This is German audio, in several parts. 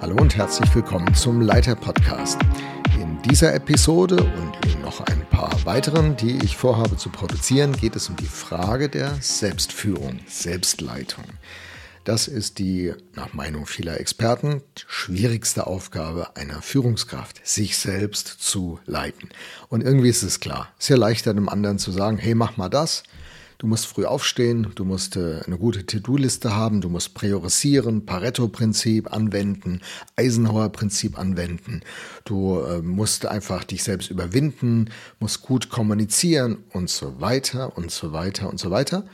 Hallo und herzlich willkommen zum Leiter Podcast. In dieser Episode und in noch ein paar weiteren, die ich vorhabe zu produzieren, geht es um die Frage der Selbstführung, Selbstleitung. Das ist die, nach Meinung vieler Experten, schwierigste Aufgabe einer Führungskraft, sich selbst zu leiten. Und irgendwie ist es klar. Ist ja leichter, dem anderen zu sagen, hey, mach mal das. Du musst früh aufstehen, du musst äh, eine gute To-Do-Liste haben, du musst priorisieren, Pareto-Prinzip anwenden, Eisenhower-Prinzip anwenden. Du äh, musst einfach dich selbst überwinden, musst gut kommunizieren und so weiter und so weiter und so weiter.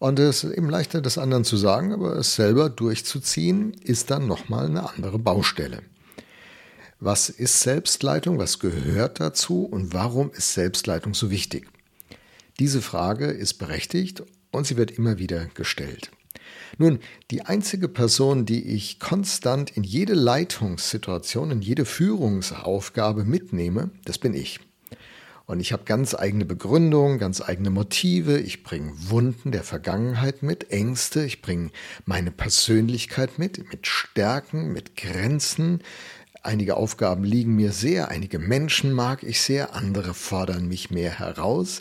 Und es ist eben leichter, das anderen zu sagen, aber es selber durchzuziehen, ist dann nochmal eine andere Baustelle. Was ist Selbstleitung? Was gehört dazu? Und warum ist Selbstleitung so wichtig? Diese Frage ist berechtigt und sie wird immer wieder gestellt. Nun, die einzige Person, die ich konstant in jede Leitungssituation, in jede Führungsaufgabe mitnehme, das bin ich. Und ich habe ganz eigene Begründungen, ganz eigene Motive. Ich bringe Wunden der Vergangenheit mit, Ängste. Ich bringe meine Persönlichkeit mit, mit Stärken, mit Grenzen. Einige Aufgaben liegen mir sehr, einige Menschen mag ich sehr, andere fordern mich mehr heraus.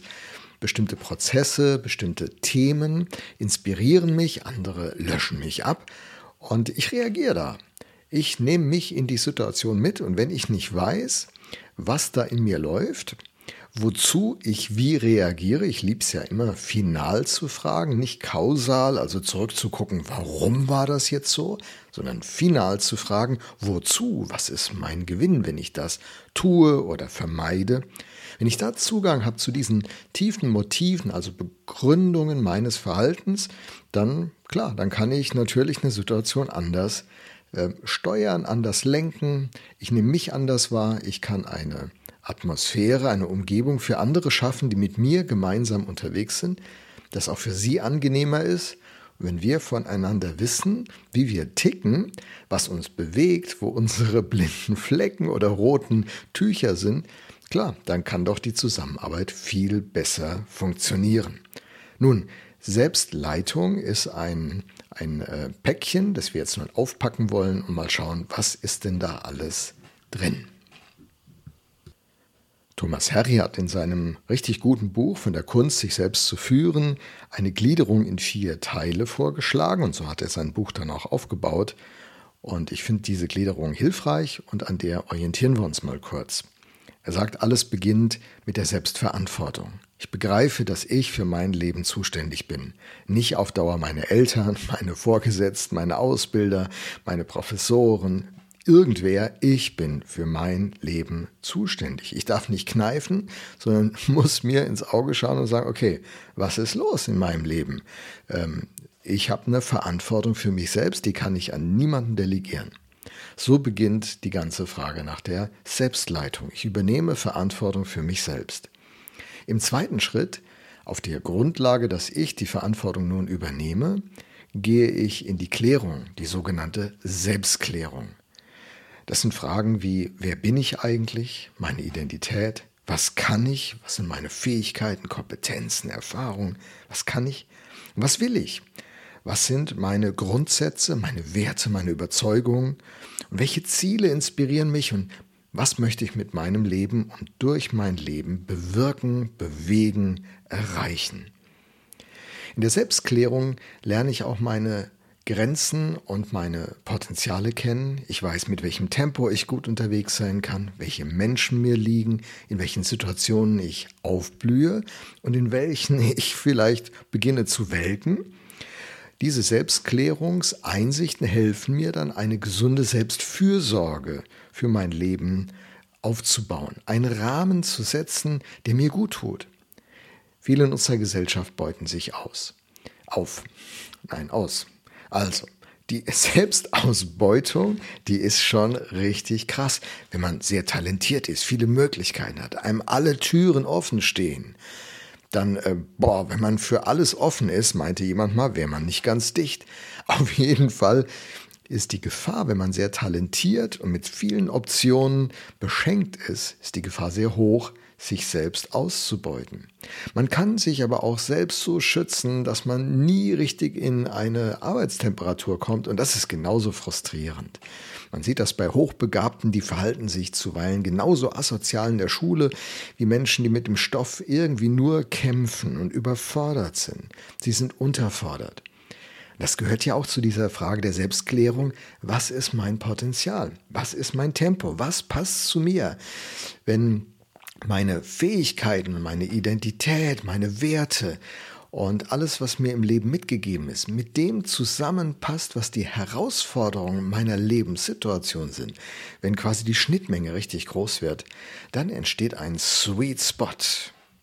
Bestimmte Prozesse, bestimmte Themen inspirieren mich, andere löschen mich ab. Und ich reagiere da. Ich nehme mich in die Situation mit und wenn ich nicht weiß, was da in mir läuft, wozu ich wie reagiere. Ich liebe es ja immer, final zu fragen, nicht kausal, also zurückzugucken, warum war das jetzt so, sondern final zu fragen, wozu, was ist mein Gewinn, wenn ich das tue oder vermeide. Wenn ich da Zugang habe zu diesen tiefen Motiven, also Begründungen meines Verhaltens, dann klar, dann kann ich natürlich eine Situation anders äh, steuern, anders lenken. Ich nehme mich anders wahr. Ich kann eine Atmosphäre, eine Umgebung für andere schaffen, die mit mir gemeinsam unterwegs sind, das auch für sie angenehmer ist. wenn wir voneinander wissen, wie wir ticken, was uns bewegt, wo unsere blinden Flecken oder roten Tücher sind, klar, dann kann doch die Zusammenarbeit viel besser funktionieren. Nun, Selbstleitung ist ein, ein äh, Päckchen, das wir jetzt mal aufpacken wollen und mal schauen, was ist denn da alles drin. Thomas Harry hat in seinem richtig guten Buch von der Kunst, sich selbst zu führen, eine Gliederung in vier Teile vorgeschlagen und so hat er sein Buch dann auch aufgebaut. Und ich finde diese Gliederung hilfreich und an der orientieren wir uns mal kurz. Er sagt, alles beginnt mit der Selbstverantwortung. Ich begreife, dass ich für mein Leben zuständig bin. Nicht auf Dauer meine Eltern, meine Vorgesetzten, meine Ausbilder, meine Professoren, irgendwer, ich bin für mein Leben zuständig. Ich darf nicht kneifen, sondern muss mir ins Auge schauen und sagen, okay, was ist los in meinem Leben? Ähm, ich habe eine Verantwortung für mich selbst, die kann ich an niemanden delegieren. So beginnt die ganze Frage nach der Selbstleitung. Ich übernehme Verantwortung für mich selbst. Im zweiten Schritt, auf der Grundlage, dass ich die Verantwortung nun übernehme, gehe ich in die Klärung, die sogenannte Selbstklärung. Das sind Fragen wie, wer bin ich eigentlich, meine Identität, was kann ich, was sind meine Fähigkeiten, Kompetenzen, Erfahrungen, was kann ich, was will ich, was sind meine Grundsätze, meine Werte, meine Überzeugungen? Und welche Ziele inspirieren mich? Und was möchte ich mit meinem Leben und durch mein Leben bewirken, bewegen, erreichen. In der Selbstklärung lerne ich auch meine Grenzen und meine Potenziale kennen. Ich weiß, mit welchem Tempo ich gut unterwegs sein kann, welche Menschen mir liegen, in welchen Situationen ich aufblühe und in welchen ich vielleicht beginne zu welken. Diese Selbstklärungseinsichten helfen mir dann, eine gesunde Selbstfürsorge für mein Leben aufzubauen, einen Rahmen zu setzen, der mir gut tut. Viele in unserer Gesellschaft beuten sich aus. Auf. Nein, aus. Also, die Selbstausbeutung, die ist schon richtig krass. Wenn man sehr talentiert ist, viele Möglichkeiten hat, einem alle Türen offen stehen, dann, äh, boah, wenn man für alles offen ist, meinte jemand mal, wäre man nicht ganz dicht. Auf jeden Fall ist die Gefahr, wenn man sehr talentiert und mit vielen Optionen beschenkt ist, ist die Gefahr sehr hoch, sich selbst auszubeuten. Man kann sich aber auch selbst so schützen, dass man nie richtig in eine Arbeitstemperatur kommt und das ist genauso frustrierend. Man sieht das bei Hochbegabten, die verhalten sich zuweilen genauso asozial in der Schule wie Menschen, die mit dem Stoff irgendwie nur kämpfen und überfordert sind. Sie sind unterfordert. Das gehört ja auch zu dieser Frage der Selbstklärung. Was ist mein Potenzial? Was ist mein Tempo? Was passt zu mir? Wenn meine Fähigkeiten, meine Identität, meine Werte und alles, was mir im Leben mitgegeben ist, mit dem zusammenpasst, was die Herausforderungen meiner Lebenssituation sind, wenn quasi die Schnittmenge richtig groß wird, dann entsteht ein Sweet Spot.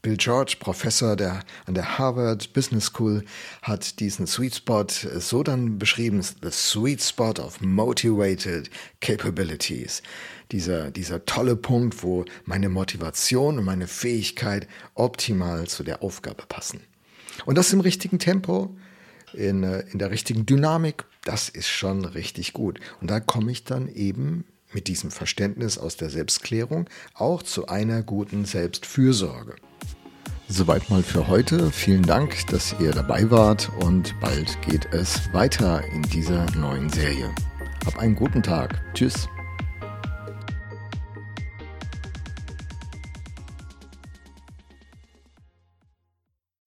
Bill George, Professor der, an der Harvard Business School, hat diesen Sweet Spot so dann beschrieben, the sweet spot of motivated capabilities. Dieser, dieser tolle Punkt, wo meine Motivation und meine Fähigkeit optimal zu der Aufgabe passen. Und das im richtigen Tempo, in, äh, in der richtigen Dynamik, das ist schon richtig gut. Und da komme ich dann eben mit diesem Verständnis aus der Selbstklärung auch zu einer guten Selbstfürsorge. Soweit mal für heute. Vielen Dank, dass ihr dabei wart und bald geht es weiter in dieser neuen Serie. Hab einen guten Tag. Tschüss.